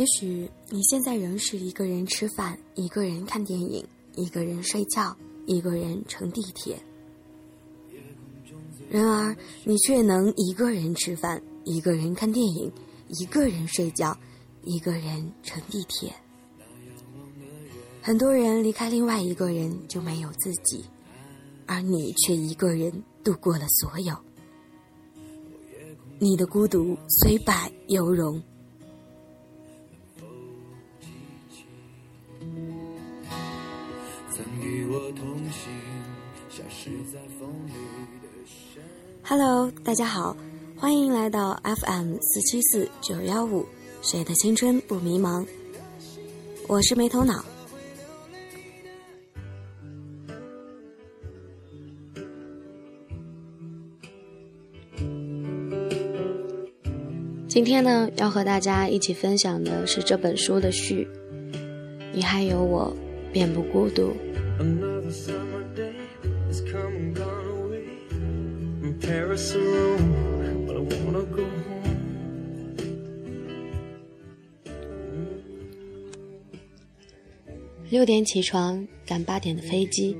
也许你现在仍是一个人吃饭，一个人看电影，一个人睡觉，一个人乘地铁。然而，你却能一个人吃饭，一个人看电影，一个人睡觉，一个人乘地铁。很多人离开另外一个人就没有自己，而你却一个人度过了所有。你的孤独虽败犹荣。Hello，大家好，欢迎来到 FM 四七四九幺五，谁的青春不迷茫？我是没头脑。今天呢，要和大家一起分享的是这本书的序。你还有我，便不孤独。六点起床，赶八点的飞机，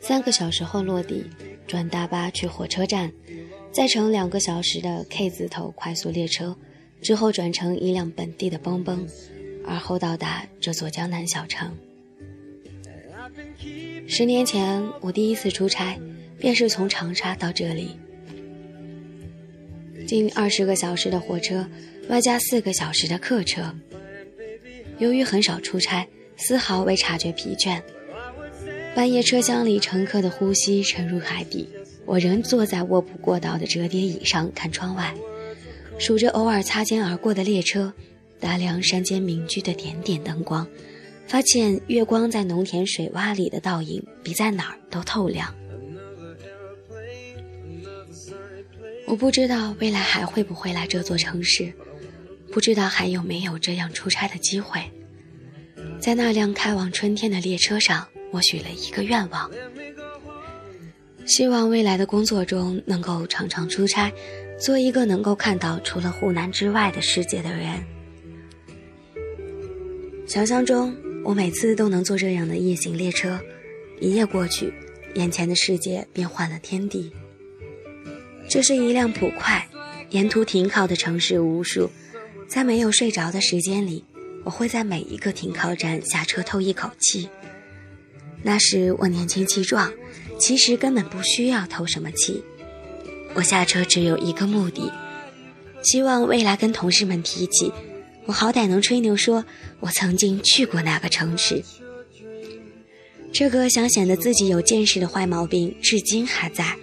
三个小时后落地，转大巴去火车站。再乘两个小时的 K 字头快速列车，之后转乘一辆本地的蹦蹦，而后到达这座江南小城。十年前，我第一次出差，便是从长沙到这里，近二十个小时的火车，外加四个小时的客车。由于很少出差，丝毫未察觉疲倦。半夜车厢里乘客的呼吸沉入海底。我仍坐在卧铺过道的折叠椅上看窗外，数着偶尔擦肩而过的列车，打量山间民居的点点灯光，发现月光在农田水洼里的倒影比在哪儿都透亮。我不知道未来还会不会来这座城市，不知道还有没有这样出差的机会。在那辆开往春天的列车上，我许了一个愿望。希望未来的工作中能够常常出差，做一个能够看到除了湖南之外的世界的人。想象中，我每次都能坐这样的夜行列车，一夜过去，眼前的世界便换了天地。这是一辆普快，沿途停靠的城市无数，在没有睡着的时间里，我会在每一个停靠站下车透一口气。那时我年轻气壮。其实根本不需要透什么气，我下车只有一个目的，希望未来跟同事们提起，我好歹能吹牛说，我曾经去过那个城市。这个想显得自己有见识的坏毛病至今还在。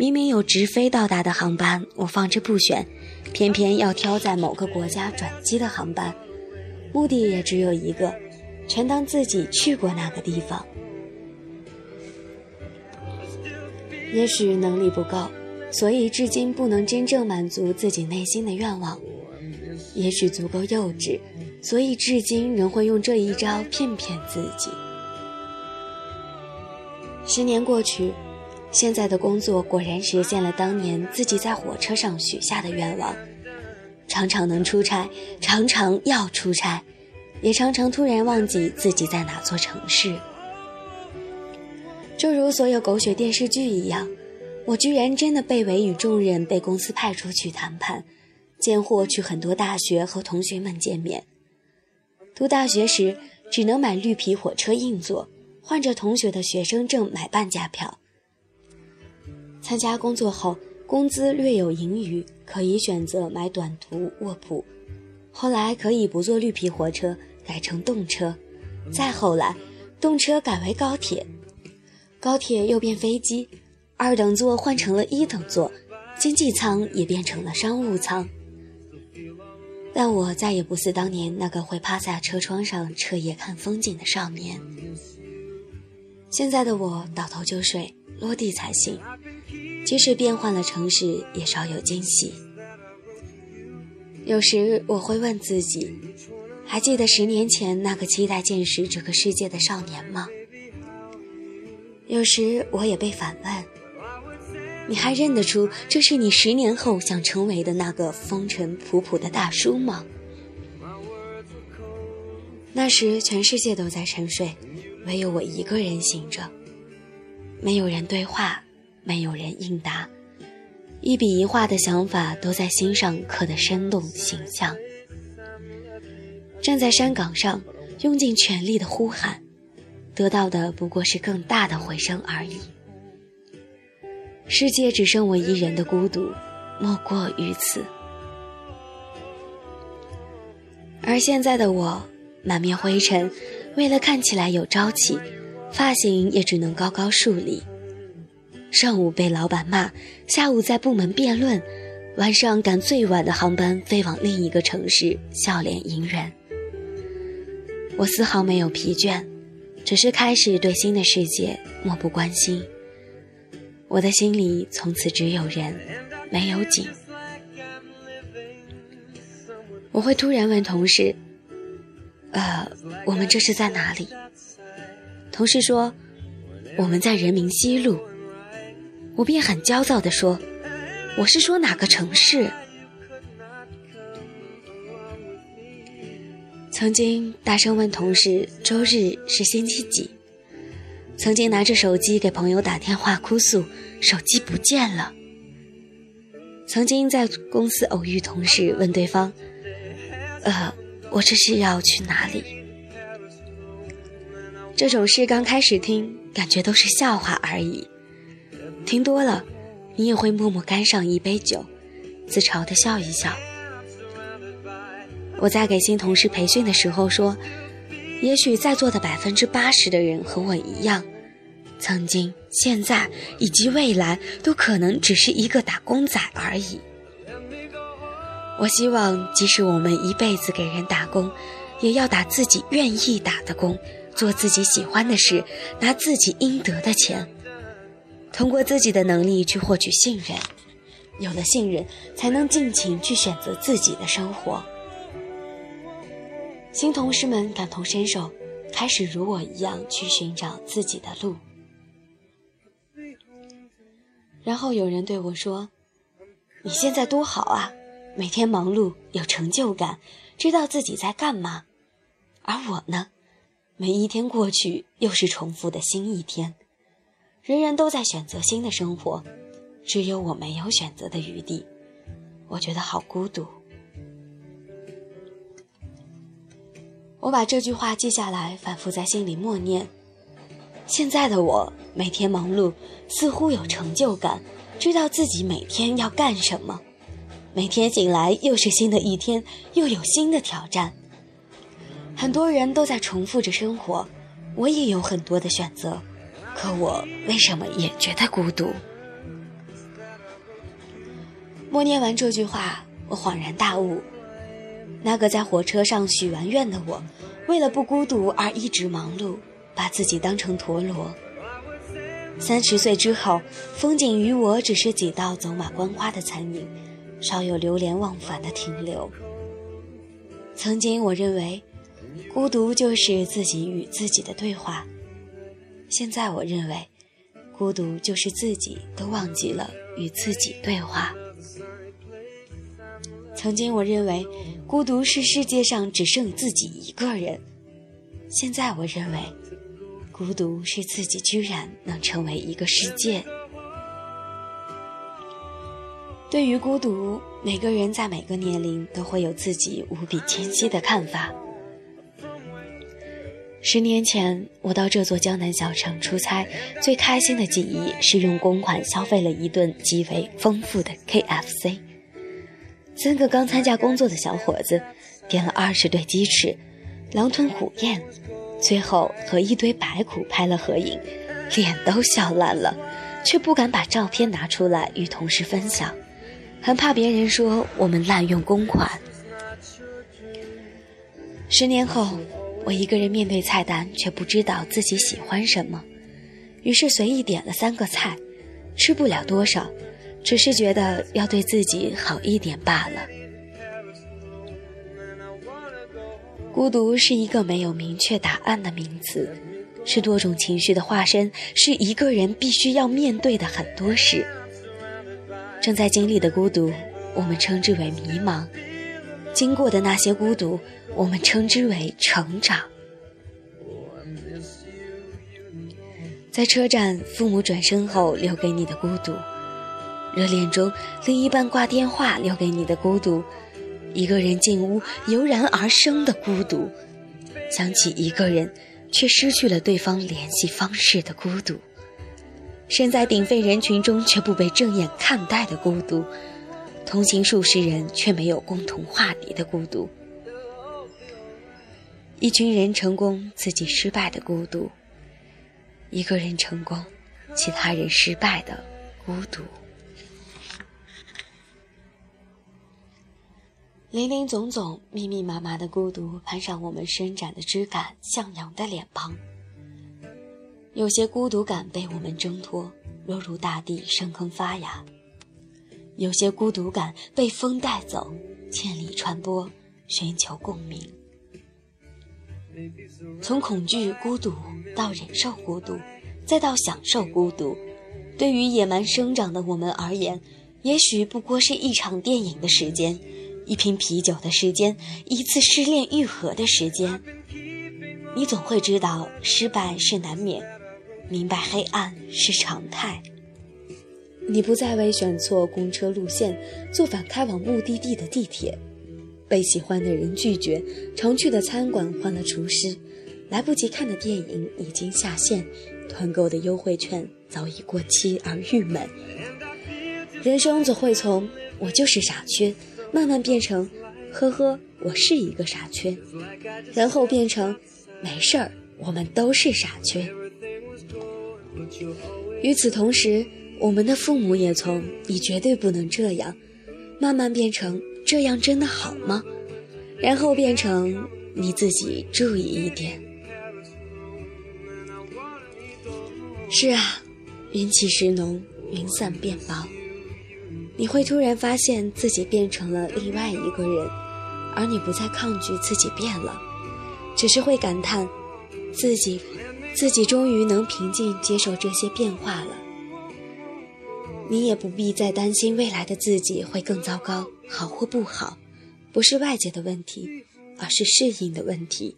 明明有直飞到达的航班，我放着不选，偏偏要挑在某个国家转机的航班，目的也只有一个，全当自己去过那个地方。也许能力不够，所以至今不能真正满足自己内心的愿望；也许足够幼稚，所以至今仍会用这一招骗骗自己。十年过去，现在的工作果然实现了当年自己在火车上许下的愿望：常常能出差，常常要出差，也常常突然忘记自己在哪座城市。就如所有狗血电视剧一样，我居然真的被委以重任，被公司派出去谈判，见货去很多大学和同学们见面。读大学时只能买绿皮火车硬座，换着同学的学生证买半价票。参加工作后，工资略有盈余，可以选择买短途卧铺。后来可以不坐绿皮火车，改成动车。再后来，动车改为高铁。高铁又变飞机，二等座换成了一等座，经济舱也变成了商务舱。但我再也不似当年那个会趴在车窗上彻夜看风景的少年。现在的我倒头就睡，落地才醒。即使变换了城市，也少有惊喜。有时我会问自己：还记得十年前那个期待见识这个世界的少年吗？有时我也被反问：“你还认得出这是你十年后想成为的那个风尘仆仆的大叔吗？”那时全世界都在沉睡，唯有我一个人醒着。没有人对话，没有人应答，一笔一画的想法都在心上刻得生动形象。站在山岗上，用尽全力的呼喊，得到的不过是更大的回声而已。世界只剩我一人的孤独，莫过于此。而现在的我，满面灰尘，为了看起来有朝气。发型也只能高高竖立。上午被老板骂，下午在部门辩论，晚上赶最晚的航班飞往另一个城市，笑脸迎人。我丝毫没有疲倦，只是开始对新的世界漠不关心。我的心里从此只有人，没有景。我会突然问同事：“呃，我们这是在哪里？”同事说：“我们在人民西路。”我便很焦躁地说：“我是说哪个城市？”曾经大声问同事：“周日是星期几？”曾经拿着手机给朋友打电话哭诉：“手机不见了。”曾经在公司偶遇同事，问对方：“呃，我这是要去哪里？”这种事刚开始听，感觉都是笑话而已。听多了，你也会默默干上一杯酒，自嘲的笑一笑。我在给新同事培训的时候说，也许在座的百分之八十的人和我一样，曾经、现在以及未来都可能只是一个打工仔而已。我希望，即使我们一辈子给人打工，也要打自己愿意打的工。做自己喜欢的事，拿自己应得的钱，通过自己的能力去获取信任，有了信任，才能尽情去选择自己的生活。新同事们感同身受，开始如我一样去寻找自己的路。然后有人对我说：“你现在多好啊，每天忙碌，有成就感，知道自己在干嘛。”而我呢？每一天过去，又是重复的新一天。人人都在选择新的生活，只有我没有选择的余地。我觉得好孤独。我把这句话记下来，反复在心里默念。现在的我，每天忙碌，似乎有成就感，知道自己每天要干什么。每天醒来，又是新的一天，又有新的挑战。很多人都在重复着生活，我也有很多的选择，可我为什么也觉得孤独？默念完这句话，我恍然大悟：那个在火车上许完愿的我，为了不孤独而一直忙碌，把自己当成陀螺。三十岁之后，风景于我只是几道走马观花的残影，少有流连忘返的停留。曾经我认为。孤独就是自己与自己的对话。现在我认为，孤独就是自己都忘记了与自己对话。曾经我认为，孤独是世界上只剩自己一个人。现在我认为，孤独是自己居然能成为一个世界。对于孤独，每个人在每个年龄都会有自己无比清晰的看法。十年前，我到这座江南小城出差，最开心的记忆是用公款消费了一顿极为丰富的 KFC。三个刚参加工作的小伙子点了二十对鸡翅，狼吞虎咽，最后和一堆白骨拍了合影，脸都笑烂了，却不敢把照片拿出来与同事分享，很怕别人说我们滥用公款。十年后。我一个人面对菜单，却不知道自己喜欢什么，于是随意点了三个菜，吃不了多少，只是觉得要对自己好一点罢了。孤独是一个没有明确答案的名词，是多种情绪的化身，是一个人必须要面对的很多事。正在经历的孤独，我们称之为迷茫。经过的那些孤独，我们称之为成长。在车站，父母转身后留给你的孤独；热恋中，另一半挂电话留给你的孤独；一个人进屋油然而生的孤独；想起一个人，却失去了对方联系方式的孤独；身在鼎沸人群中却不被正眼看待的孤独；同行数十人却没有共同话题的孤独；一群人成功，自己失败的孤独。一个人成功，其他人失败的孤独。林林总总、密密麻麻的孤独攀上我们伸展的枝干、向阳的脸庞。有些孤独感被我们挣脱，落入大地，生根发芽；有些孤独感被风带走，千里传播，寻求共鸣。从恐惧孤独到忍受孤独，再到享受孤独，对于野蛮生长的我们而言，也许不过是一场电影的时间，一瓶啤酒的时间，一次失恋愈合的时间。你总会知道，失败是难免，明白黑暗是常态。你不再为选错公车路线，坐反开往目的地的地铁。被喜欢的人拒绝，常去的餐馆换了厨师，来不及看的电影已经下线，团购的优惠券早已过期而郁闷。人生总会从“我就是傻缺”慢慢变成“呵呵，我是一个傻缺”，然后变成“没事儿，我们都是傻缺”。与此同时，我们的父母也从“你绝对不能这样”慢慢变成。这样真的好吗？然后变成你自己注意一点。是啊，云起时浓，云散便薄。你会突然发现自己变成了另外一个人，而你不再抗拒自己变了，只是会感叹自己，自己终于能平静接受这些变化了。你也不必再担心未来的自己会更糟糕，好或不好，不是外界的问题，而是适应的问题。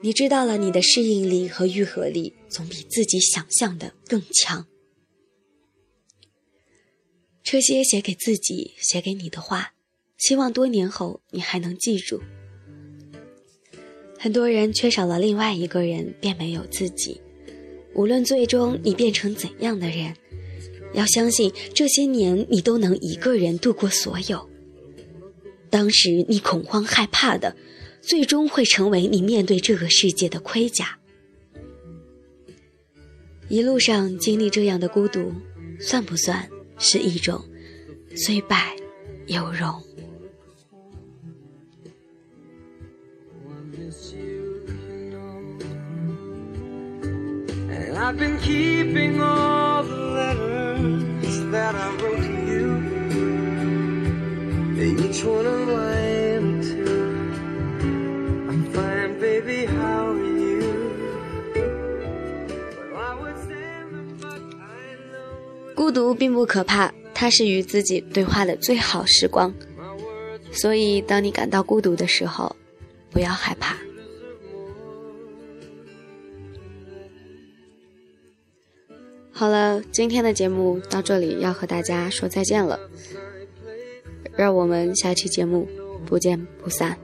你知道了，你的适应力和愈合力总比自己想象的更强。这些写给自己、写给你的话，希望多年后你还能记住。很多人缺少了另外一个人，便没有自己。无论最终你变成怎样的人。要相信，这些年你都能一个人度过所有。当时你恐慌害怕的，最终会成为你面对这个世界的盔甲。一路上经历这样的孤独，算不算是一种虽败犹荣孤独并不可怕，它是与自己对话的最好时光。所以，当你感到孤独的时候，不要害怕。好了，今天的节目到这里要和大家说再见了，让我们下期节目不见不散。